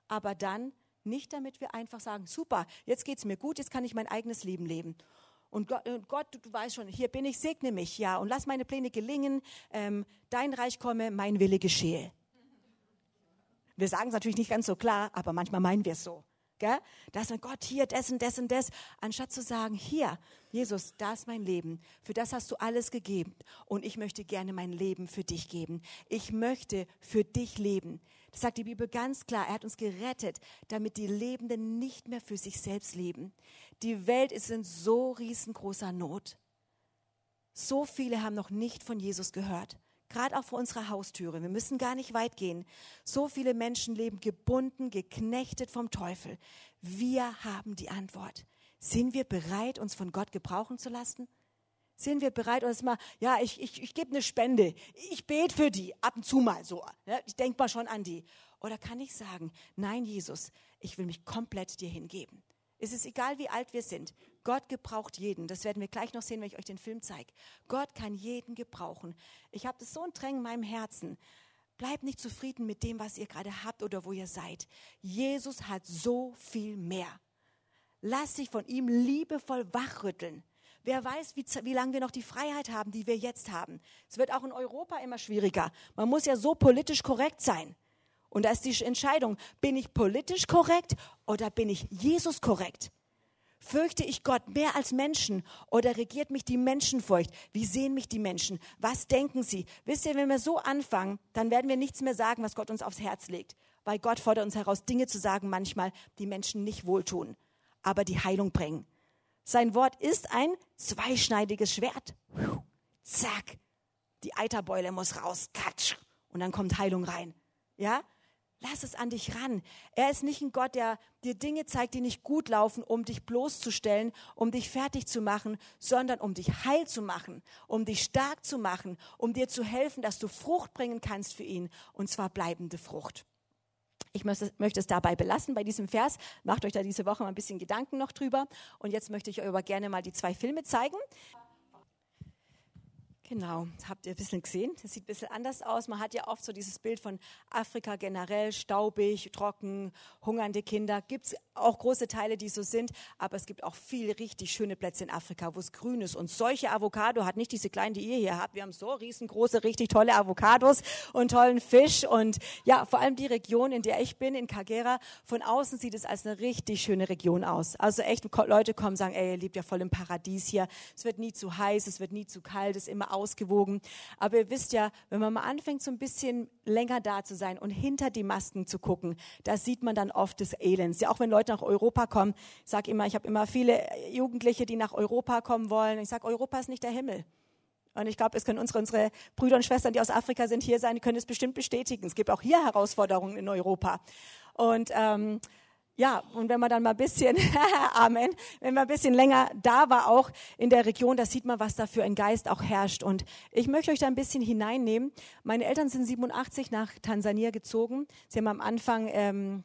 Aber dann nicht damit wir einfach sagen, super, jetzt geht es mir gut, jetzt kann ich mein eigenes Leben leben. Und Gott, und Gott, du weißt schon, hier bin ich, segne mich, ja, und lass meine Pläne gelingen, ähm, dein Reich komme, mein Wille geschehe. Wir sagen es natürlich nicht ganz so klar, aber manchmal meinen wir es so. Gell? Da ist mein Gott hier, das und das und das. Anstatt zu sagen, hier, Jesus, da ist mein Leben. Für das hast du alles gegeben. Und ich möchte gerne mein Leben für dich geben. Ich möchte für dich leben. Das sagt die Bibel ganz klar. Er hat uns gerettet, damit die Lebenden nicht mehr für sich selbst leben. Die Welt ist in so riesengroßer Not. So viele haben noch nicht von Jesus gehört gerade auch vor unserer Haustüre. Wir müssen gar nicht weit gehen. So viele Menschen leben gebunden, geknechtet vom Teufel. Wir haben die Antwort. Sind wir bereit, uns von Gott gebrauchen zu lassen? Sind wir bereit, uns mal, ja, ich, ich, ich gebe eine Spende, ich bete für die, ab und zu mal so. Ja, ich denke mal schon an die. Oder kann ich sagen, nein, Jesus, ich will mich komplett dir hingeben. Es ist egal, wie alt wir sind. Gott gebraucht jeden. Das werden wir gleich noch sehen, wenn ich euch den Film zeige. Gott kann jeden gebrauchen. Ich habe das so ein Drängen in meinem Herzen. Bleibt nicht zufrieden mit dem, was ihr gerade habt oder wo ihr seid. Jesus hat so viel mehr. Lass dich von ihm liebevoll wachrütteln. Wer weiß, wie, wie lange wir noch die Freiheit haben, die wir jetzt haben. Es wird auch in Europa immer schwieriger. Man muss ja so politisch korrekt sein. Und da ist die Entscheidung, bin ich politisch korrekt oder bin ich Jesus korrekt? Fürchte ich Gott mehr als Menschen oder regiert mich die Menschenfurcht? Wie sehen mich die Menschen? Was denken sie? Wisst ihr, wenn wir so anfangen, dann werden wir nichts mehr sagen, was Gott uns aufs Herz legt. Weil Gott fordert uns heraus, Dinge zu sagen, manchmal, die Menschen nicht wohltun, aber die Heilung bringen. Sein Wort ist ein zweischneidiges Schwert. Zack. Die Eiterbeule muss raus. Katsch. Und dann kommt Heilung rein. Ja? Lass es an dich ran. Er ist nicht ein Gott, der dir Dinge zeigt, die nicht gut laufen, um dich bloßzustellen, um dich fertig zu machen, sondern um dich heil zu machen, um dich stark zu machen, um dir zu helfen, dass du Frucht bringen kannst für ihn, und zwar bleibende Frucht. Ich möchte, es dabei belassen bei diesem Vers. Macht euch da diese Woche mal ein bisschen Gedanken noch drüber. Und jetzt möchte ich euch aber gerne mal die zwei Filme zeigen. Genau, habt ihr ein bisschen gesehen. Das sieht ein bisschen anders aus. Man hat ja oft so dieses Bild von Afrika generell, staubig, trocken, hungernde Kinder. Gibt's auch große Teile, die so sind, aber es gibt auch viele richtig schöne Plätze in Afrika, wo es grün ist. Und solche Avocado hat nicht diese kleinen, die ihr hier habt. Wir haben so riesengroße, richtig tolle Avocados und tollen Fisch. Und ja, vor allem die Region, in der ich bin, in Kagera, von außen sieht es als eine richtig schöne Region aus. Also echt, Leute kommen sagen, ey, ihr lebt ja voll im Paradies hier. Es wird nie zu heiß, es wird nie zu kalt, es ist immer ausgewogen. Aber ihr wisst ja, wenn man mal anfängt, so ein bisschen länger da zu sein und hinter die Masken zu gucken, da sieht man dann oft des Elends. Ja, auch wenn Leute nach Europa kommen, ich sage immer, ich habe immer viele Jugendliche, die nach Europa kommen wollen. Ich sage, Europa ist nicht der Himmel. Und ich glaube, es können unsere, unsere Brüder und Schwestern, die aus Afrika sind, hier sein, die können es bestimmt bestätigen. Es gibt auch hier Herausforderungen in Europa. Und ähm, ja, und wenn man dann mal ein bisschen, Amen, wenn man ein bisschen länger da war, auch in der Region, da sieht man, was da für ein Geist auch herrscht. Und ich möchte euch da ein bisschen hineinnehmen. Meine Eltern sind 87 nach Tansania gezogen. Sie haben am Anfang ähm,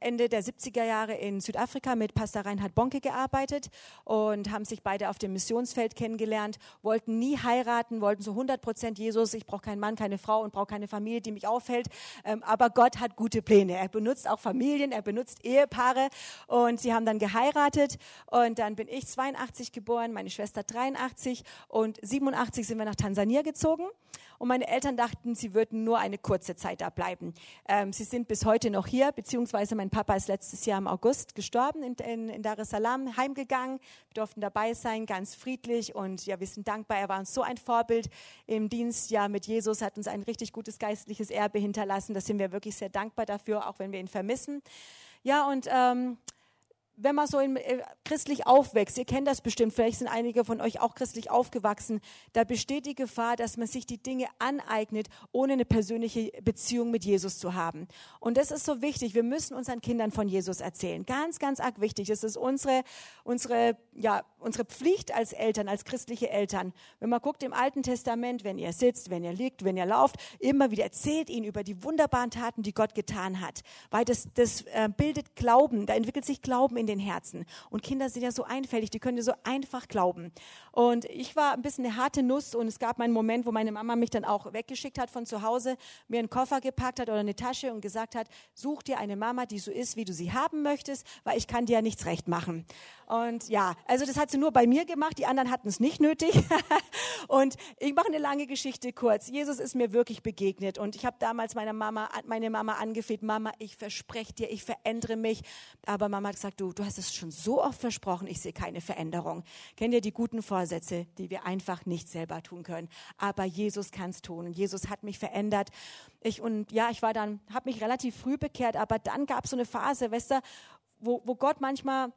Ende der 70er Jahre in Südafrika mit Pastor Reinhard Bonke gearbeitet und haben sich beide auf dem Missionsfeld kennengelernt, wollten nie heiraten, wollten so 100 Prozent Jesus, ich brauche keinen Mann, keine Frau und brauche keine Familie, die mich aufhält. Ähm, aber Gott hat gute Pläne. Er benutzt auch Familien, er benutzt Ehepaare und sie haben dann geheiratet und dann bin ich 82 geboren, meine Schwester 83 und 87 sind wir nach Tansania gezogen und meine Eltern dachten, sie würden nur eine kurze Zeit da bleiben. Ähm, sie sind bis heute noch hier, beziehungsweise mein Papa ist letztes Jahr im August gestorben in, in, in Dar es Salaam, heimgegangen. Wir durften dabei sein, ganz friedlich und ja, wir sind dankbar. Er war uns so ein Vorbild im Dienst ja mit Jesus, hat uns ein richtig gutes geistliches Erbe hinterlassen. Da sind wir wirklich sehr dankbar dafür, auch wenn wir ihn vermissen. Ja, und ähm, wenn man so in, äh, christlich aufwächst, ihr kennt das bestimmt, vielleicht sind einige von euch auch christlich aufgewachsen, da besteht die Gefahr, dass man sich die Dinge aneignet, ohne eine persönliche Beziehung mit Jesus zu haben. Und das ist so wichtig. Wir müssen unseren Kindern von Jesus erzählen. Ganz, ganz arg wichtig. Das ist unsere, unsere, ja, unsere Pflicht als Eltern, als christliche Eltern. Wenn man guckt im Alten Testament, wenn ihr sitzt, wenn ihr liegt, wenn ihr lauft, immer wieder erzählt ihnen über die wunderbaren Taten, die Gott getan hat. Weil das, das äh, bildet Glauben. Da entwickelt sich Glauben in den Herzen. Und Kinder sind ja so einfältig, die können dir so einfach glauben. Und ich war ein bisschen eine harte Nuss und es gab einen Moment, wo meine Mama mich dann auch weggeschickt hat von zu Hause, mir einen Koffer gepackt hat oder eine Tasche und gesagt hat, such dir eine Mama, die so ist, wie du sie haben möchtest, weil ich kann dir ja nichts recht machen. Und ja, also das hat sie nur bei mir gemacht, die anderen hatten es nicht nötig. und ich mache eine lange Geschichte kurz. Jesus ist mir wirklich begegnet und ich habe damals meine Mama, meine Mama angefleht, Mama, ich verspreche dir, ich verändere mich. Aber Mama hat gesagt, du, du hast es schon so oft versprochen, ich sehe keine Veränderung. Kennt ihr die guten Vorsätze, die wir einfach nicht selber tun können? Aber Jesus kann es tun und Jesus hat mich verändert. Ich und ja, ich war dann, habe mich relativ früh bekehrt, aber dann gab es so eine Phase, weißt du, wo, wo Gott manchmal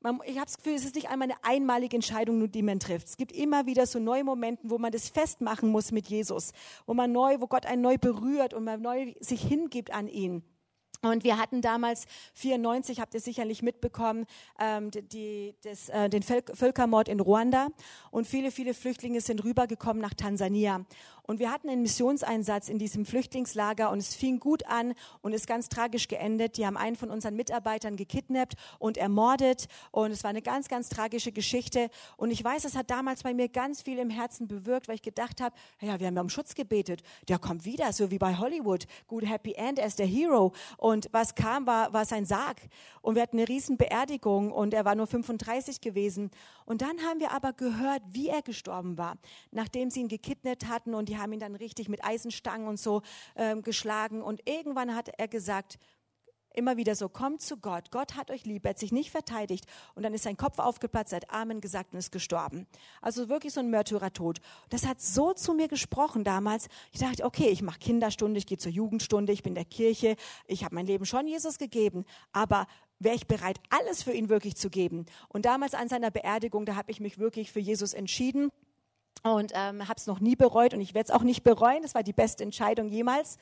man, ich habe das Gefühl, es ist nicht einmal eine einmalige Entscheidung, die man trifft. Es gibt immer wieder so neue Momente, wo man das festmachen muss mit Jesus, wo man neu, wo Gott einen neu berührt und man neu sich hingibt an ihn. Und wir hatten damals 94, habt ihr sicherlich mitbekommen, ähm, die, das, äh, den Völkermord in Ruanda. Und viele, viele Flüchtlinge sind rübergekommen nach Tansania. Und wir hatten einen Missionseinsatz in diesem Flüchtlingslager und es fing gut an und ist ganz tragisch geendet. Die haben einen von unseren Mitarbeitern gekidnappt und ermordet und es war eine ganz, ganz tragische Geschichte. Und ich weiß, es hat damals bei mir ganz viel im Herzen bewirkt, weil ich gedacht habe, ja, wir haben ja um Schutz gebetet. Der kommt wieder, so wie bei Hollywood. Good Happy End, er ist der Hero. Und was kam, war, war sein Sarg. Und wir hatten eine riesen Beerdigung und er war nur 35 gewesen. Und dann haben wir aber gehört, wie er gestorben war, nachdem sie ihn gekidnappt hatten und die haben ihn dann richtig mit Eisenstangen und so ähm, geschlagen. Und irgendwann hat er gesagt, immer wieder so, kommt zu Gott. Gott hat euch lieb, er hat sich nicht verteidigt. Und dann ist sein Kopf aufgeplatzt, hat Amen gesagt und ist gestorben. Also wirklich so ein Märtyrertod. Das hat so zu mir gesprochen damals. Ich dachte, okay, ich mache Kinderstunde, ich gehe zur Jugendstunde, ich bin der Kirche, ich habe mein Leben schon Jesus gegeben. Aber wäre ich bereit, alles für ihn wirklich zu geben. Und damals an seiner Beerdigung, da habe ich mich wirklich für Jesus entschieden und ähm, habe es noch nie bereut und ich werde es auch nicht bereuen. Das war die beste Entscheidung jemals.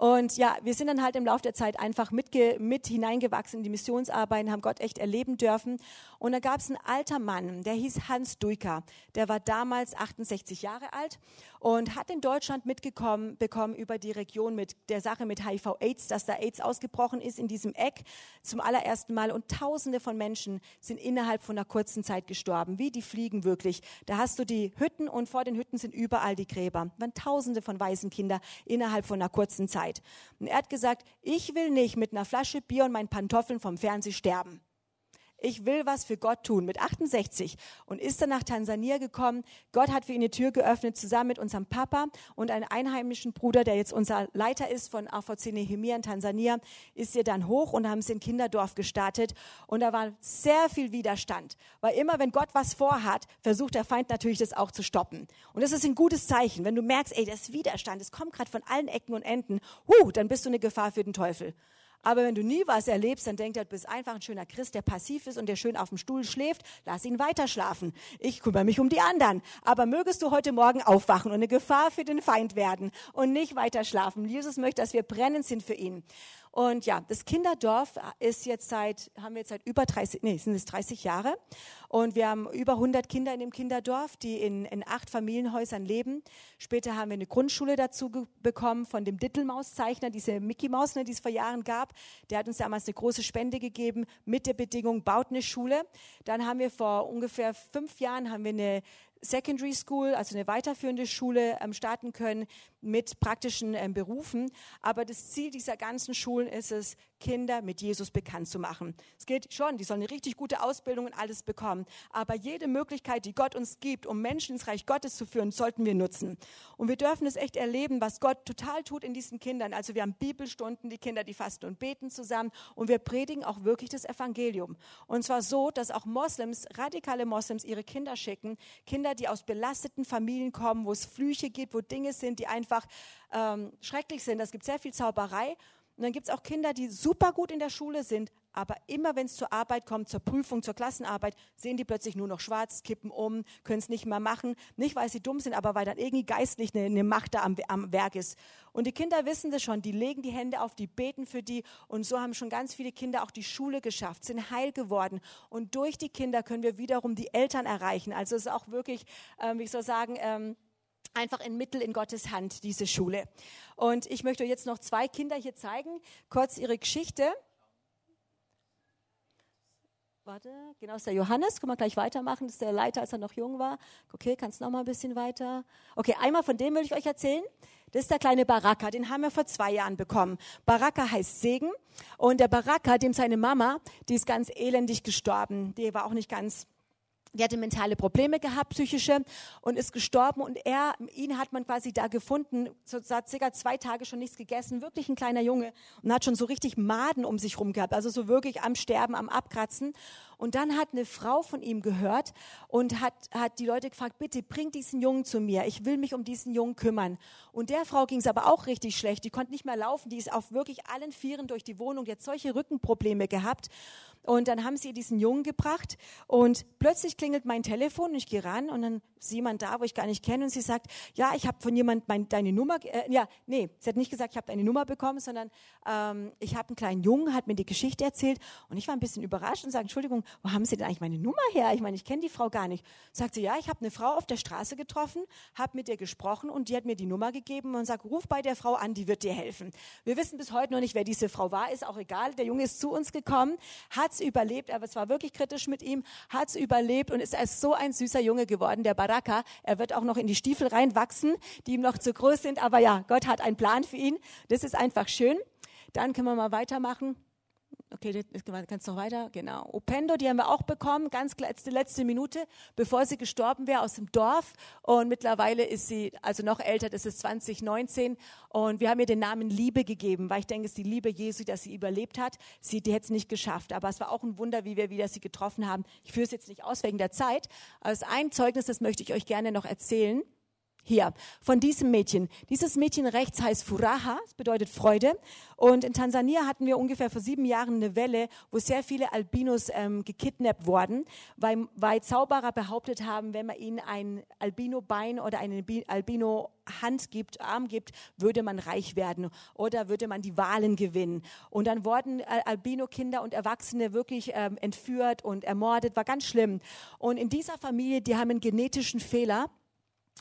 Und ja, wir sind dann halt im Laufe der Zeit einfach mit, mit hineingewachsen in die Missionsarbeiten, haben Gott echt erleben dürfen. Und da gab es einen alter Mann, der hieß Hans Duiker. Der war damals 68 Jahre alt und hat in Deutschland mitgekommen bekommen über die Region mit der Sache mit HIV-AIDS, dass da AIDS ausgebrochen ist in diesem Eck zum allerersten Mal. Und Tausende von Menschen sind innerhalb von einer kurzen Zeit gestorben, wie die Fliegen wirklich. Da hast du die Hütten und vor den Hütten sind überall die Gräber. Waren Tausende von Waisenkinder innerhalb von einer kurzen Zeit. Und er hat gesagt, ich will nicht mit einer Flasche Bier und meinen Pantoffeln vom Fernsehen sterben ich will was für Gott tun, mit 68 und ist dann nach Tansania gekommen. Gott hat für ihn die Tür geöffnet, zusammen mit unserem Papa und einem einheimischen Bruder, der jetzt unser Leiter ist von AVC Nehemia in Tansania, ist er dann hoch und haben sie ein Kinderdorf gestartet und da war sehr viel Widerstand, weil immer wenn Gott was vorhat, versucht der Feind natürlich das auch zu stoppen. Und das ist ein gutes Zeichen, wenn du merkst, ey, das ist Widerstand, es kommt gerade von allen Ecken und Enden, huh, dann bist du eine Gefahr für den Teufel. Aber wenn du nie was erlebst, dann denkt er, du bist einfach ein schöner Christ, der passiv ist und der schön auf dem Stuhl schläft. Lass ihn weiter schlafen. Ich kümmere mich um die anderen. Aber mögest du heute Morgen aufwachen und eine Gefahr für den Feind werden und nicht weiter schlafen. Jesus möchte, dass wir brennend sind für ihn. Und ja, das Kinderdorf ist jetzt seit, haben wir jetzt seit über 30, nee, sind es 30 Jahre. Und wir haben über 100 Kinder in dem Kinderdorf, die in, in acht Familienhäusern leben. Später haben wir eine Grundschule dazu bekommen von dem Dittelmauszeichner, diese Mickey Maus, ne, die es vor Jahren gab. Der hat uns damals eine große Spende gegeben mit der Bedingung, baut eine Schule. Dann haben wir vor ungefähr fünf Jahren haben wir eine Secondary School, also eine weiterführende Schule, ähm, starten können mit praktischen ähm, Berufen. Aber das Ziel dieser ganzen Schulen ist es, Kinder mit Jesus bekannt zu machen. Es geht schon, die sollen eine richtig gute Ausbildung und alles bekommen. Aber jede Möglichkeit, die Gott uns gibt, um Menschen ins Reich Gottes zu führen, sollten wir nutzen. Und wir dürfen es echt erleben, was Gott total tut in diesen Kindern. Also wir haben Bibelstunden, die Kinder, die fasten und beten zusammen. Und wir predigen auch wirklich das Evangelium. Und zwar so, dass auch Moslems, radikale Moslems, ihre Kinder schicken. Kinder, die aus belasteten Familien kommen, wo es Flüche gibt, wo Dinge sind, die einfach ähm, schrecklich sind. Es gibt sehr viel Zauberei. Und dann gibt es auch Kinder, die super gut in der Schule sind, aber immer wenn es zur Arbeit kommt, zur Prüfung, zur Klassenarbeit, sehen die plötzlich nur noch schwarz, kippen um, können es nicht mehr machen. Nicht, weil sie dumm sind, aber weil dann irgendwie geistlich eine, eine Macht da am, am, Werk ist. Und die Kinder wissen das schon, die legen die Hände auf, die beten für die. Und so haben schon ganz viele Kinder auch die Schule geschafft, sind heil geworden. Und durch die Kinder können wir wiederum die Eltern erreichen. Also es ist auch wirklich, ähm, wie soll sagen, ähm, einfach ein Mittel in Gottes Hand, diese Schule. Und ich möchte euch jetzt noch zwei Kinder hier zeigen, kurz ihre Geschichte. Warte, genau, ist der Johannes. Können wir gleich weitermachen. Das ist der Leiter, als er noch jung war. Okay, kannst noch mal ein bisschen weiter. Okay, einmal von dem will ich euch erzählen. Das ist der kleine Baraka, den haben wir vor zwei Jahren bekommen. Baraka heißt Segen. Und der Baraka, dem seine Mama, die ist ganz elendig gestorben. Die war auch nicht ganz die hatte mentale Probleme gehabt, psychische, und ist gestorben. Und er, ihn hat man quasi da gefunden, so seit circa zwei Tage schon nichts gegessen, wirklich ein kleiner Junge, und hat schon so richtig Maden um sich rum gehabt, also so wirklich am Sterben, am Abkratzen. Und dann hat eine Frau von ihm gehört und hat, hat die Leute gefragt, bitte bring diesen Jungen zu mir, ich will mich um diesen Jungen kümmern. Und der Frau ging es aber auch richtig schlecht, die konnte nicht mehr laufen, die ist auf wirklich allen Vieren durch die Wohnung, die hat solche Rückenprobleme gehabt. Und dann haben sie diesen Jungen gebracht und plötzlich klingelt mein Telefon und ich gehe ran und dann jemand da, wo ich gar nicht kenne und sie sagt, ja, ich habe von jemand mein, deine Nummer, äh, ja, nee, sie hat nicht gesagt, ich habe deine Nummer bekommen, sondern ähm, ich habe einen kleinen Jungen, hat mir die Geschichte erzählt und ich war ein bisschen überrascht und sage, Entschuldigung, wo haben Sie denn eigentlich meine Nummer her? Ich meine, ich kenne die Frau gar nicht. Sagt sie, ja, ich habe eine Frau auf der Straße getroffen, habe mit ihr gesprochen und die hat mir die Nummer gegeben und sagt, ruf bei der Frau an, die wird dir helfen. Wir wissen bis heute noch nicht, wer diese Frau war, ist auch egal. Der Junge ist zu uns gekommen, hat's überlebt, aber es war wirklich kritisch mit ihm, hat's überlebt und ist als so ein süßer Junge geworden, der Baraka. Er wird auch noch in die Stiefel reinwachsen, die ihm noch zu groß sind. Aber ja, Gott hat einen Plan für ihn. Das ist einfach schön. Dann können wir mal weitermachen. Okay, kannst noch weiter. Genau. Opendo, die haben wir auch bekommen, ganz letzte, letzte Minute, bevor sie gestorben wäre, aus dem Dorf. Und mittlerweile ist sie, also noch älter, das ist 2019. Und wir haben ihr den Namen Liebe gegeben, weil ich denke, es ist die Liebe Jesu, dass sie überlebt hat. Sie, die hätte es nicht geschafft. Aber es war auch ein Wunder, wie wir wieder sie getroffen haben. Ich führe es jetzt nicht aus wegen der Zeit. Aber es ist ein Zeugnis, das möchte ich euch gerne noch erzählen. Hier, von diesem Mädchen. Dieses Mädchen rechts heißt Furaha, das bedeutet Freude. Und in Tansania hatten wir ungefähr vor sieben Jahren eine Welle, wo sehr viele Albinos ähm, gekidnappt wurden, weil, weil Zauberer behauptet haben, wenn man ihnen ein Albino-Bein oder eine Albino-Hand gibt, Arm gibt, würde man reich werden oder würde man die Wahlen gewinnen. Und dann wurden Albino-Kinder und Erwachsene wirklich ähm, entführt und ermordet, war ganz schlimm. Und in dieser Familie, die haben einen genetischen Fehler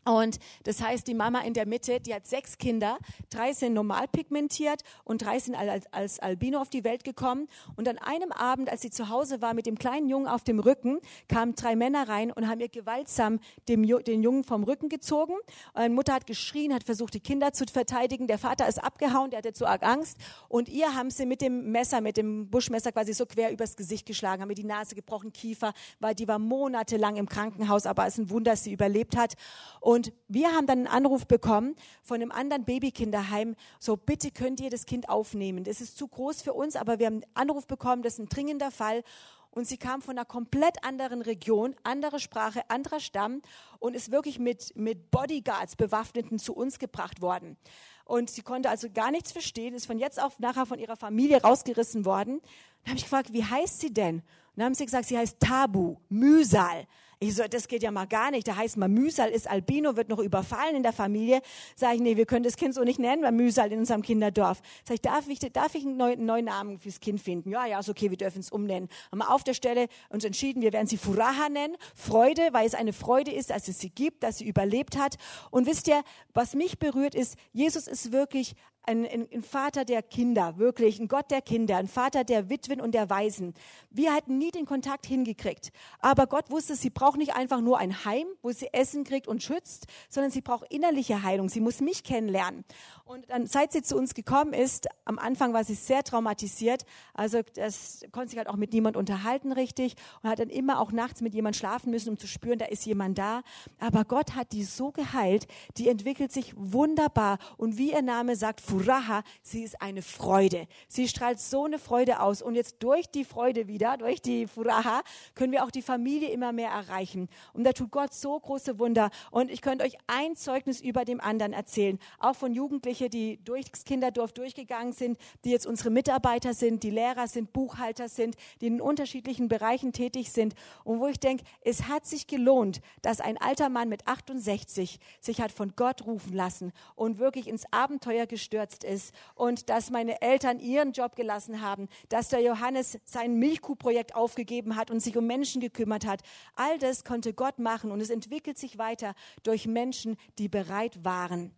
und das heißt, die Mama in der Mitte, die hat sechs Kinder, drei sind normal pigmentiert und drei sind als, als Albino auf die Welt gekommen. Und an einem Abend, als sie zu Hause war mit dem kleinen Jungen auf dem Rücken, kamen drei Männer rein und haben ihr gewaltsam dem, den Jungen vom Rücken gezogen. Und Mutter hat geschrien, hat versucht, die Kinder zu verteidigen. Der Vater ist abgehauen, der hatte zu arg Angst. Und ihr haben sie mit dem Messer, mit dem Buschmesser quasi so quer übers Gesicht geschlagen, haben ihr die Nase gebrochen, Kiefer, weil die war monatelang im Krankenhaus, aber es ist ein Wunder, dass sie überlebt hat. Und wir haben dann einen Anruf bekommen von einem anderen Babykinderheim, so bitte könnt ihr das Kind aufnehmen. Das ist zu groß für uns, aber wir haben einen Anruf bekommen, das ist ein dringender Fall. Und sie kam von einer komplett anderen Region, andere Sprache, anderer Stamm und ist wirklich mit, mit Bodyguards, Bewaffneten zu uns gebracht worden. Und sie konnte also gar nichts verstehen, ist von jetzt auf nachher von ihrer Familie rausgerissen worden. Dann habe ich gefragt, wie heißt sie denn? Und dann haben sie gesagt, sie heißt Tabu, Mühsal. Ich so, das geht ja mal gar nicht. Da heißt mal, Mühsal ist Albino, wird noch überfallen in der Familie. Sag ich, nee, wir können das Kind so nicht nennen, weil Mühsal in unserem Kinderdorf. Sag ich, darf ich, darf ich einen neuen, neuen Namen fürs Kind finden? Ja, ja, ist okay, wir dürfen es umnennen. Haben wir auf der Stelle uns entschieden, wir werden sie Furaha nennen. Freude, weil es eine Freude ist, dass es sie gibt, dass sie überlebt hat. Und wisst ihr, was mich berührt ist, Jesus ist wirklich ein, ein, Vater der Kinder, wirklich ein Gott der Kinder, ein Vater der Witwen und der Waisen. Wir hatten nie den Kontakt hingekriegt. Aber Gott wusste, sie braucht nicht einfach nur ein Heim, wo sie Essen kriegt und schützt, sondern sie braucht innerliche Heilung. Sie muss mich kennenlernen. Und dann, seit sie zu uns gekommen ist, am Anfang war sie sehr traumatisiert. Also das konnte sich halt auch mit niemand unterhalten richtig und hat dann immer auch nachts mit jemand schlafen müssen, um zu spüren, da ist jemand da. Aber Gott hat die so geheilt, die entwickelt sich wunderbar. Und wie ihr Name sagt, Furaha, sie ist eine Freude. Sie strahlt so eine Freude aus. Und jetzt durch die Freude wieder, durch die Furaha, können wir auch die Familie immer mehr erreichen. Und da tut Gott so große Wunder. Und ich könnte euch ein Zeugnis über dem anderen erzählen, auch von Jugendlichen, Jugendliche, die durchs Kinderdorf durchgegangen sind, die jetzt unsere Mitarbeiter sind, die Lehrer sind, Buchhalter sind, die in unterschiedlichen Bereichen tätig sind. Und wo ich denke, es hat sich gelohnt, dass ein alter Mann mit 68 sich hat von Gott rufen lassen und wirklich ins Abenteuer gestürzt ist und dass meine Eltern ihren Job gelassen haben, dass der Johannes sein Milchkuhprojekt aufgegeben hat und sich um Menschen gekümmert hat. All das konnte Gott machen und es entwickelt sich weiter durch Menschen, die bereit waren.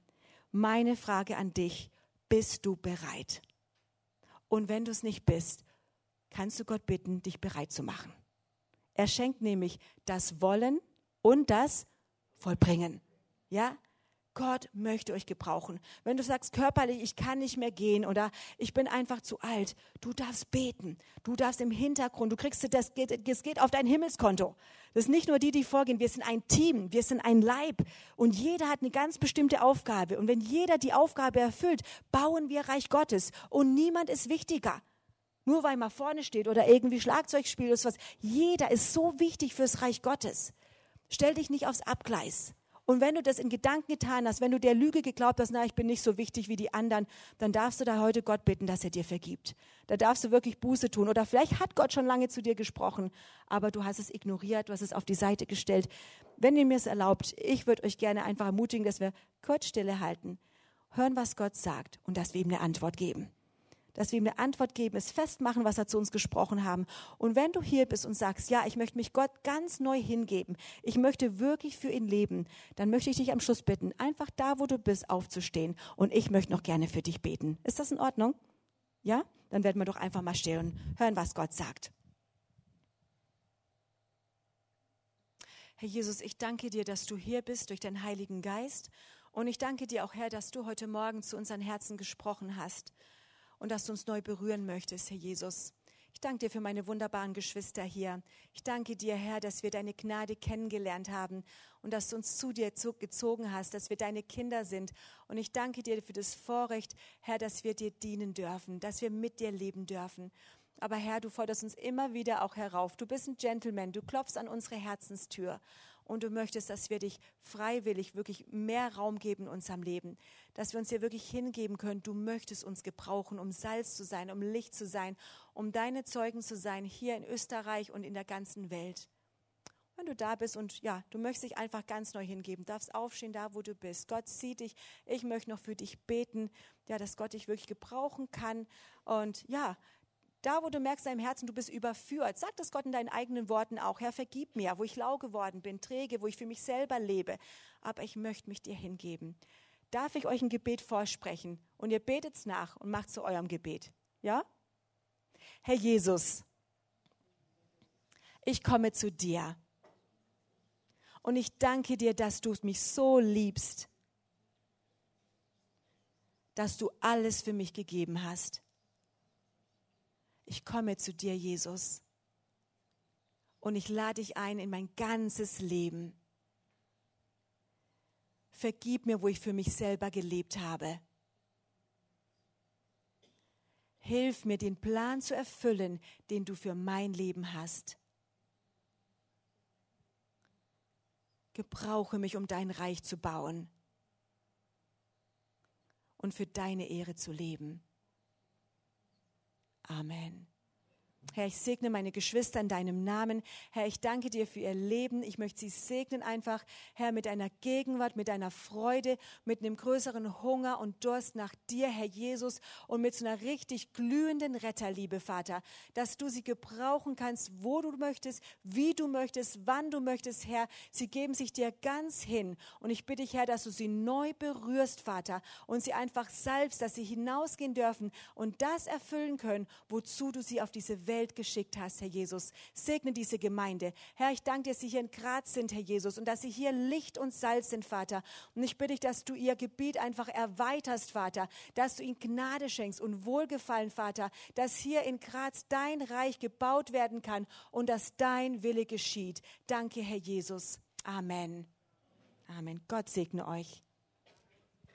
Meine Frage an dich, bist du bereit? Und wenn du es nicht bist, kannst du Gott bitten, dich bereit zu machen. Er schenkt nämlich das Wollen und das Vollbringen. Ja? Gott möchte euch gebrauchen. Wenn du sagst körperlich, ich kann nicht mehr gehen oder ich bin einfach zu alt, du darfst beten. Du darfst im Hintergrund, du kriegst das, geht, das geht auf dein Himmelskonto. Das sind nicht nur die, die vorgehen. Wir sind ein Team, wir sind ein Leib und jeder hat eine ganz bestimmte Aufgabe. Und wenn jeder die Aufgabe erfüllt, bauen wir Reich Gottes und niemand ist wichtiger. Nur weil man vorne steht oder irgendwie Schlagzeug spielt oder was. Jeder ist so wichtig fürs Reich Gottes. Stell dich nicht aufs Abgleis Und wenn du das in Gedanken getan hast, wenn du der Lüge geglaubt hast, na, ich bin nicht so wichtig wie die anderen, dann darfst du da heute Gott bitten, dass er dir vergibt. Da darfst du wirklich Buße tun. Oder vielleicht hat Gott schon lange zu dir gesprochen, aber du hast es ignoriert, du hast es auf die Seite gestellt. Wenn ihr mir es erlaubt, ich würde euch gerne einfach ermutigen, dass wir kurz Stille halten, hören, was Gott sagt und dass wir ihm eine Antwort geben dass wir ihm eine Antwort geben, es festmachen, was er zu uns gesprochen haben. Und wenn du hier bist und sagst, ja, ich möchte mich Gott ganz neu hingeben, ich möchte wirklich für ihn leben, dann möchte ich dich am Schluss bitten, einfach da, wo du bist, aufzustehen. Und ich möchte noch gerne für dich beten. Ist das in Ordnung? Ja? Dann werden wir doch einfach mal stehen und hören, was Gott sagt. Herr Jesus, ich danke dir, dass du hier bist durch deinen Heiligen Geist. Und ich danke dir auch, Herr, dass du heute Morgen zu unseren Herzen gesprochen hast und dass du uns neu berühren möchtest, Herr Jesus. Ich danke dir für meine wunderbaren Geschwister hier. Ich danke dir, Herr, dass wir deine Gnade kennengelernt haben und dass du uns zu dir gezogen hast, dass wir deine Kinder sind. Und ich danke dir für das Vorrecht, Herr, dass wir dir dienen dürfen, dass wir mit dir leben dürfen. Aber Herr, du forderst uns immer wieder auch herauf. Du bist ein Gentleman, du klopfst an unsere Herzenstür und du möchtest, dass wir dich freiwillig wirklich mehr Raum geben in unserem Leben, dass wir uns hier wirklich hingeben können. Du möchtest uns gebrauchen, um Salz zu sein, um Licht zu sein, um deine Zeugen zu sein, hier in Österreich und in der ganzen Welt. Wenn du da bist und ja, du möchtest dich einfach ganz neu hingeben, darfst aufstehen da, wo du bist. Gott sieht dich. Ich möchte noch für dich beten, ja, dass Gott dich wirklich gebrauchen kann. Und ja, da, wo du merkst in deinem Herzen, du bist überführt, sag das Gott in deinen eigenen Worten auch. Herr, vergib mir, wo ich lau geworden bin, träge, wo ich für mich selber lebe. Aber ich möchte mich dir hingeben. Darf ich euch ein Gebet vorsprechen? Und ihr betet's nach und macht zu eurem Gebet. Ja? Herr Jesus, ich komme zu dir. Und ich danke dir, dass du mich so liebst, dass du alles für mich gegeben hast ich komme zu dir, Jesus. Und ich lade dich ein in mein ganzes Leben. Vergib mir, wo ich für mich selber gelebt habe. Hilf mir, den Plan zu erfüllen, den du für mein Leben hast. Gebrauche mich, um dein Reich zu bauen und für deine Ehre zu leben. Amen. Herr, ich segne meine Geschwister in deinem Namen. Herr, ich danke dir für ihr Leben. Ich möchte sie segnen einfach, Herr, mit deiner Gegenwart, mit deiner Freude, mit einem größeren Hunger und Durst nach dir, Herr Jesus, und mit so einer richtig glühenden Retterliebe, Vater, dass du sie gebrauchen kannst, wo du möchtest, wie du möchtest, wann du möchtest, Herr. Sie geben sich dir ganz hin. Und ich bitte dich, Herr, dass du sie neu berührst, Vater, und sie einfach salbst, dass sie hinausgehen dürfen und das erfüllen können, wozu du sie auf diese Welt Welt geschickt hast, Herr Jesus. Segne diese Gemeinde. Herr, ich danke dir, dass sie hier in Graz sind, Herr Jesus, und dass sie hier Licht und Salz sind, Vater. Und ich bitte dich, dass du ihr Gebiet einfach erweiterst, Vater, dass du ihnen Gnade schenkst und Wohlgefallen, Vater, dass hier in Graz dein Reich gebaut werden kann und dass dein Wille geschieht. Danke, Herr Jesus. Amen. Amen. Gott segne euch.